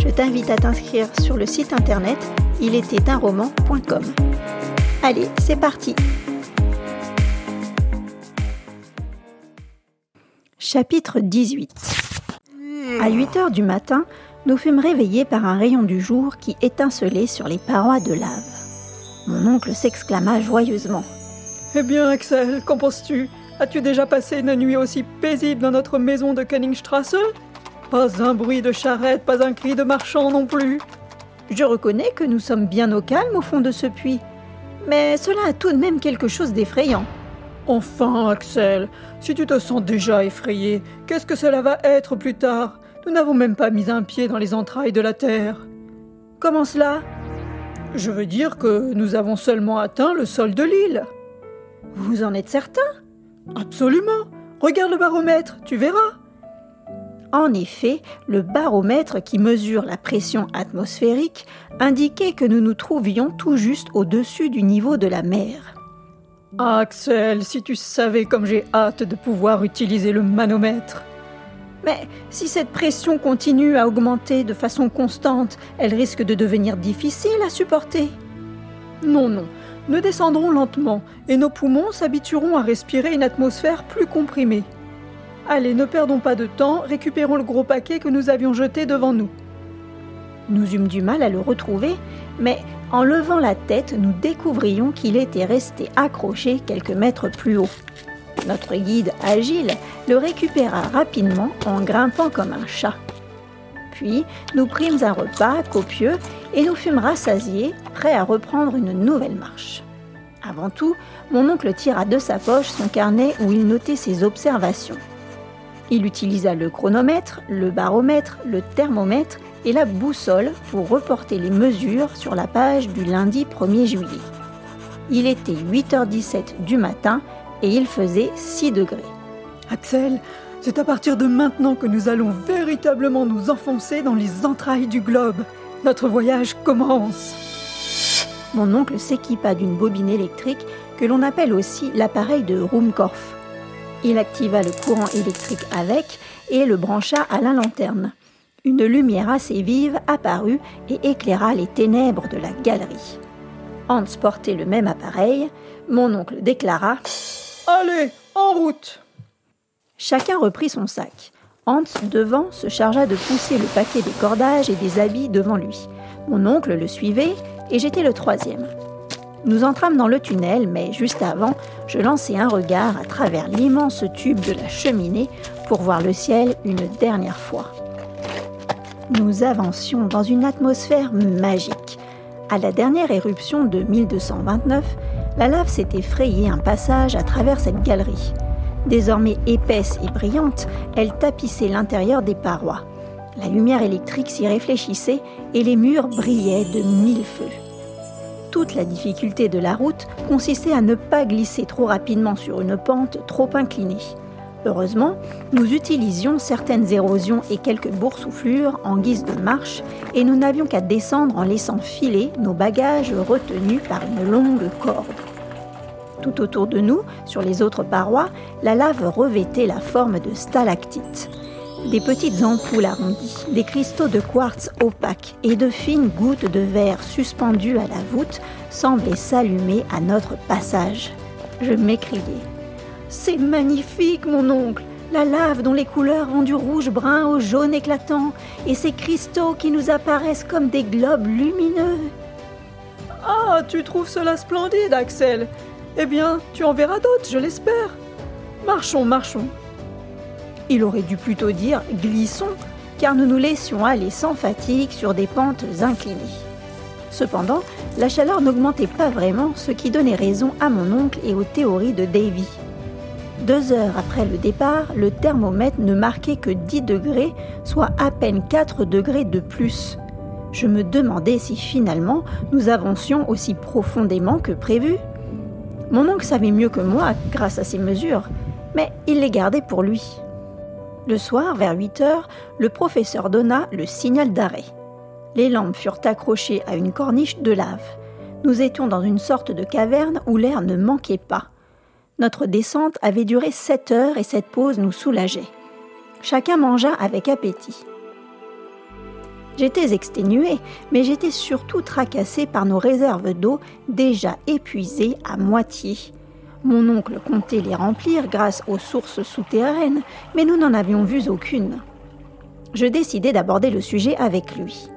je t'invite à t'inscrire sur le site internet roman.com. Allez, c'est parti Chapitre 18 À 8 heures du matin, nous fûmes réveillés par un rayon du jour qui étincelait sur les parois de lave. Mon oncle s'exclama joyeusement. Eh bien, Axel, qu'en penses-tu? As-tu déjà passé une nuit aussi paisible dans notre maison de Kenningstrasse Pas un bruit de charrette, pas un cri de marchand non plus. Je reconnais que nous sommes bien au calme au fond de ce puits, mais cela a tout de même quelque chose d'effrayant. Enfin, Axel, si tu te sens déjà effrayé, qu'est-ce que cela va être plus tard? Nous n'avons même pas mis un pied dans les entrailles de la terre. Comment cela? Je veux dire que nous avons seulement atteint le sol de l'île. Vous en êtes certain? Absolument. Regarde le baromètre, tu verras. En effet, le baromètre qui mesure la pression atmosphérique indiquait que nous nous trouvions tout juste au-dessus du niveau de la mer. Axel, si tu savais comme j'ai hâte de pouvoir utiliser le manomètre. Mais si cette pression continue à augmenter de façon constante, elle risque de devenir difficile à supporter. Non, non, nous descendrons lentement et nos poumons s'habitueront à respirer une atmosphère plus comprimée. Allez, ne perdons pas de temps, récupérons le gros paquet que nous avions jeté devant nous. Nous eûmes du mal à le retrouver, mais en levant la tête, nous découvrions qu'il était resté accroché quelques mètres plus haut. Notre guide, agile, le récupéra rapidement en grimpant comme un chat. Puis, nous prîmes un repas copieux et nous fûmes rassasiés, prêts à reprendre une nouvelle marche. Avant tout, mon oncle tira de sa poche son carnet où il notait ses observations. Il utilisa le chronomètre, le baromètre, le thermomètre et la boussole pour reporter les mesures sur la page du lundi 1er juillet. Il était 8h17 du matin et il faisait 6 degrés. Axel, c'est à partir de maintenant que nous allons véritablement nous enfoncer dans les entrailles du globe. Notre voyage commence. Mon oncle s'équipa d'une bobine électrique que l'on appelle aussi l'appareil de Ruhmkorff. Il activa le courant électrique avec et le brancha à la lanterne. Une lumière assez vive apparut et éclaira les ténèbres de la galerie. Hans portait le même appareil. Mon oncle déclara Allez, en route Chacun reprit son sac. Hans, devant, se chargea de pousser le paquet des cordages et des habits devant lui. Mon oncle le suivait et j'étais le troisième. Nous entrâmes dans le tunnel, mais juste avant, je lançai un regard à travers l'immense tube de la cheminée pour voir le ciel une dernière fois. Nous avancions dans une atmosphère magique. À la dernière éruption de 1229, la lave s'était frayé un passage à travers cette galerie. Désormais épaisse et brillante, elle tapissait l'intérieur des parois. La lumière électrique s'y réfléchissait et les murs brillaient de mille feux. Toute la difficulté de la route consistait à ne pas glisser trop rapidement sur une pente trop inclinée. Heureusement, nous utilisions certaines érosions et quelques boursouflures en guise de marche et nous n'avions qu'à descendre en laissant filer nos bagages retenus par une longue corde. Tout autour de nous, sur les autres parois, la lave revêtait la forme de stalactites. Des petites ampoules arrondies, des cristaux de quartz opaques et de fines gouttes de verre suspendues à la voûte semblaient s'allumer à notre passage. Je m'écriai. C'est magnifique, mon oncle La lave dont les couleurs vont du rouge-brun au jaune éclatant, et ces cristaux qui nous apparaissent comme des globes lumineux. Ah, tu trouves cela splendide, Axel Eh bien, tu en verras d'autres, je l'espère. Marchons, marchons. Il aurait dû plutôt dire glissons, car nous nous laissions aller sans fatigue sur des pentes inclinées. Cependant, la chaleur n'augmentait pas vraiment, ce qui donnait raison à mon oncle et aux théories de Davy. Deux heures après le départ, le thermomètre ne marquait que 10 degrés, soit à peine 4 degrés de plus. Je me demandais si finalement nous avancions aussi profondément que prévu. Mon oncle savait mieux que moi grâce à ces mesures, mais il les gardait pour lui. Le soir, vers 8 heures, le professeur donna le signal d'arrêt. Les lampes furent accrochées à une corniche de lave. Nous étions dans une sorte de caverne où l'air ne manquait pas. Notre descente avait duré sept heures et cette pause nous soulageait. Chacun mangea avec appétit. J'étais exténué, mais j'étais surtout tracassé par nos réserves d'eau déjà épuisées à moitié. Mon oncle comptait les remplir grâce aux sources souterraines, mais nous n'en avions vu aucune. Je décidai d'aborder le sujet avec lui.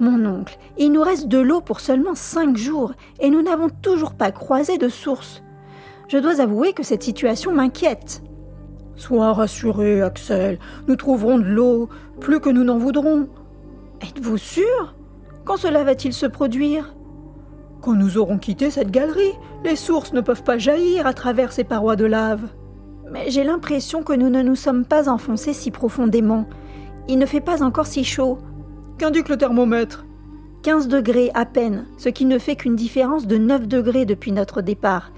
Mon oncle, il nous reste de l'eau pour seulement cinq jours et nous n'avons toujours pas croisé de source. Je dois avouer que cette situation m'inquiète. Sois rassuré, Axel, nous trouverons de l'eau, plus que nous n'en voudrons. Êtes-vous sûr? Quand cela va-t-il se produire? Quand nous aurons quitté cette galerie, les sources ne peuvent pas jaillir à travers ces parois de lave. Mais j'ai l'impression que nous ne nous sommes pas enfoncés si profondément. Il ne fait pas encore si chaud. Qu'indique le thermomètre? 15 degrés à peine, ce qui ne fait qu'une différence de 9 degrés depuis notre départ.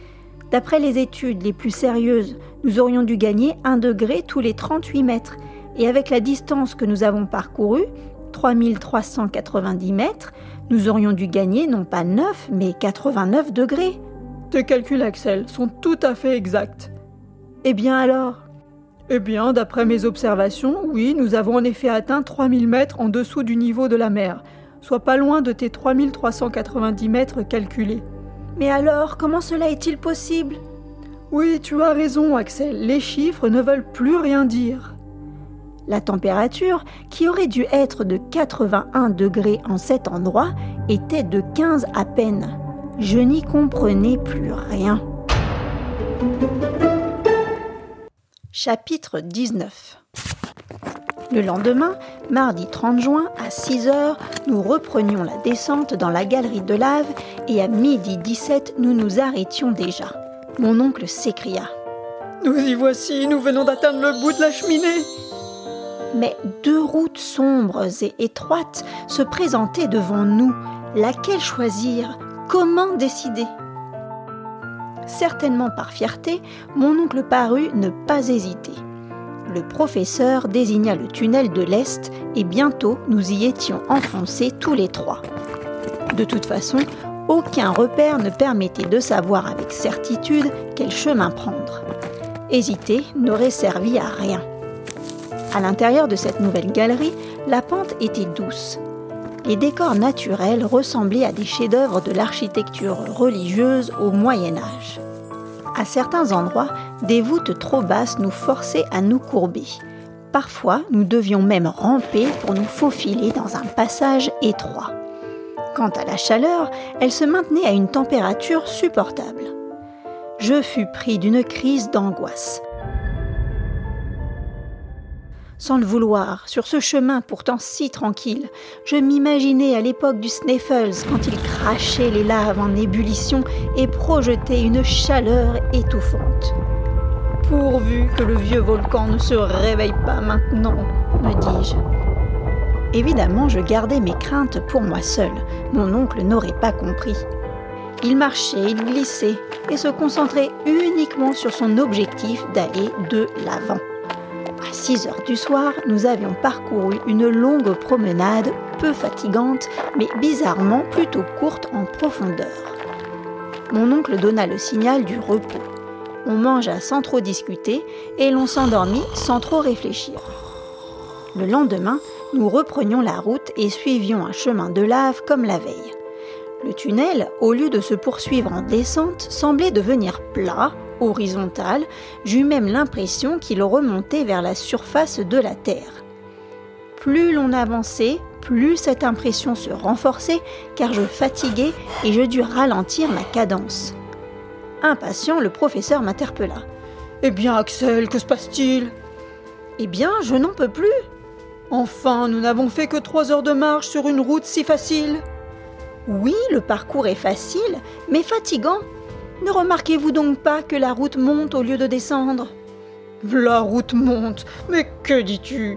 D'après les études les plus sérieuses, nous aurions dû gagner 1 degré tous les 38 mètres. Et avec la distance que nous avons parcourue, 3390 mètres, nous aurions dû gagner non pas 9, mais 89 degrés. Tes calculs, Axel, sont tout à fait exacts. Eh bien alors? Eh bien, d'après mes observations, oui, nous avons en effet atteint 3000 mètres en dessous du niveau de la mer, soit pas loin de tes 3390 mètres calculés. Mais alors, comment cela est-il possible? Oui, tu as raison, Axel, les chiffres ne veulent plus rien dire. La température, qui aurait dû être de 81 degrés en cet endroit, était de 15 à peine. Je n'y comprenais plus rien. Chapitre 19 Le lendemain, mardi 30 juin, à 6 heures, nous reprenions la descente dans la galerie de lave et à midi 17, nous nous arrêtions déjà. Mon oncle s'écria. Nous y voici, nous venons d'atteindre le bout de la cheminée. Mais deux routes sombres et étroites se présentaient devant nous. Laquelle choisir? Comment décider? Certainement par fierté, mon oncle parut ne pas hésiter. Le professeur désigna le tunnel de l'Est et bientôt nous y étions enfoncés tous les trois. De toute façon, aucun repère ne permettait de savoir avec certitude quel chemin prendre. Hésiter n'aurait servi à rien. À l'intérieur de cette nouvelle galerie, la pente était douce, les décors naturels ressemblaient à des chefs-d'œuvre de l'architecture religieuse au Moyen Âge. À certains endroits, des voûtes trop basses nous forçaient à nous courber. Parfois, nous devions même ramper pour nous faufiler dans un passage étroit. Quant à la chaleur, elle se maintenait à une température supportable. Je fus pris d'une crise d'angoisse sans le vouloir, sur ce chemin pourtant si tranquille. Je m'imaginais à l'époque du Sneffels quand il crachait les laves en ébullition et projetait une chaleur étouffante. Pourvu que le vieux volcan ne se réveille pas maintenant, me dis-je. Évidemment, je gardais mes craintes pour moi seul. Mon oncle n'aurait pas compris. Il marchait, il glissait et se concentrait uniquement sur son objectif d'aller de l'avant. À 6 heures du soir, nous avions parcouru une longue promenade peu fatigante, mais bizarrement plutôt courte en profondeur. Mon oncle donna le signal du repos. On mangea sans trop discuter et l'on s'endormit sans trop réfléchir. Le lendemain, nous reprenions la route et suivions un chemin de lave comme la veille. Le tunnel, au lieu de se poursuivre en descente, semblait devenir plat horizontal, j'eus même l'impression qu'il remontait vers la surface de la Terre. Plus l'on avançait, plus cette impression se renforçait, car je fatiguais et je dus ralentir ma cadence. Impatient, le professeur m'interpella. Eh bien, Axel, que se passe-t-il? Eh bien, je n'en peux plus. Enfin, nous n'avons fait que trois heures de marche sur une route si facile. Oui, le parcours est facile, mais fatigant. Ne remarquez-vous donc pas que la route monte au lieu de descendre? La route monte Mais que dis-tu?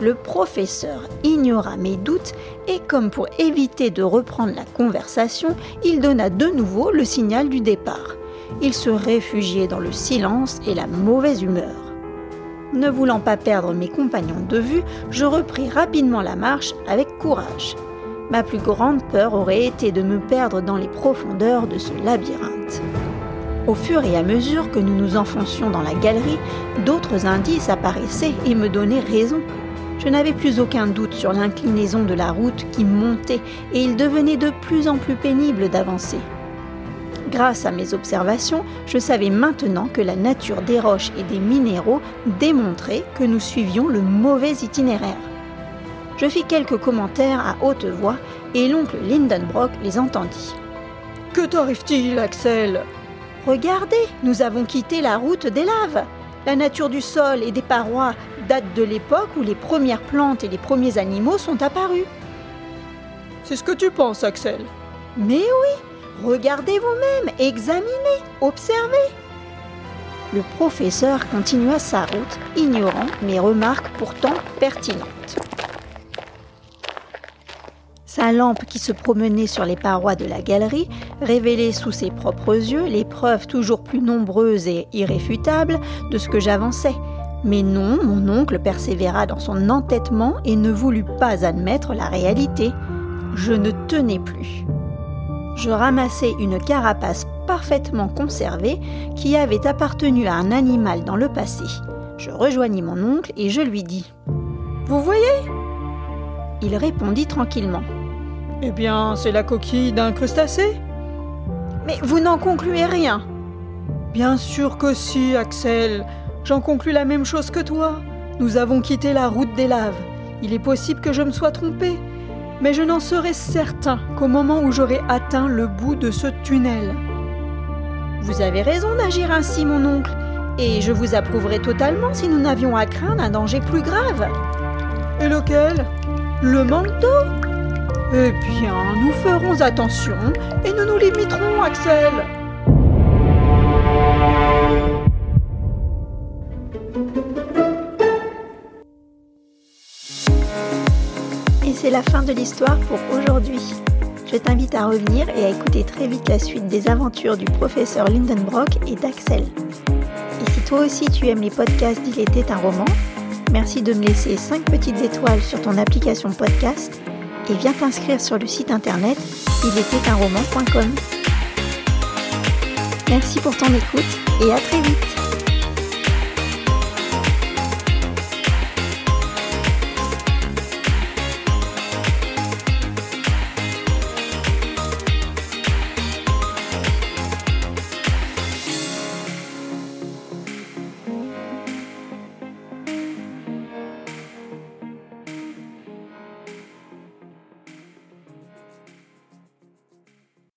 Le professeur ignora mes doutes et comme pour éviter de reprendre la conversation, il donna de nouveau le signal du départ. Il se réfugiait dans le silence et la mauvaise humeur. Ne voulant pas perdre mes compagnons de vue, je repris rapidement la marche avec courage. Ma plus grande peur aurait été de me perdre dans les profondeurs de ce labyrinthe. Au fur et à mesure que nous nous enfoncions dans la galerie, d'autres indices apparaissaient et me donnaient raison. Je n'avais plus aucun doute sur l'inclinaison de la route qui montait et il devenait de plus en plus pénible d'avancer. Grâce à mes observations, je savais maintenant que la nature des roches et des minéraux démontrait que nous suivions le mauvais itinéraire. Je fis quelques commentaires à haute voix et l'oncle Lindenbrock les entendit. Que t'arrive-t-il, Axel? Regardez, nous avons quitté la route des laves. La nature du sol et des parois date de l'époque où les premières plantes et les premiers animaux sont apparus. C'est ce que tu penses, Axel Mais oui, regardez vous-même, examinez, observez. Le professeur continua sa route, ignorant mes remarques pourtant pertinentes. Sa lampe qui se promenait sur les parois de la galerie révélait sous ses propres yeux les preuves toujours plus nombreuses et irréfutables de ce que j'avançais. Mais non, mon oncle persévéra dans son entêtement et ne voulut pas admettre la réalité. Je ne tenais plus. Je ramassai une carapace parfaitement conservée qui avait appartenu à un animal dans le passé. Je rejoignis mon oncle et je lui dis ⁇ Vous voyez ?⁇ Il répondit tranquillement ⁇ eh bien, c'est la coquille d'un crustacé Mais vous n'en concluez rien Bien sûr que si, Axel. J'en conclus la même chose que toi. Nous avons quitté la route des laves. Il est possible que je me sois trompé, mais je n'en serai certain qu'au moment où j'aurai atteint le bout de ce tunnel. Vous avez raison d'agir ainsi, mon oncle, et je vous approuverai totalement si nous n'avions à craindre un danger plus grave. Et lequel? Le manque d'eau? Eh bien, nous ferons attention et nous nous limiterons, Axel. Et c'est la fin de l'histoire pour aujourd'hui. Je t'invite à revenir et à écouter très vite la suite des aventures du professeur Lindenbrock et d'Axel. Et si toi aussi tu aimes les podcasts d'Il était un roman, merci de me laisser 5 petites étoiles sur ton application podcast et viens t'inscrire sur le site internet il était roman.com. Merci pour ton écoute et à très vite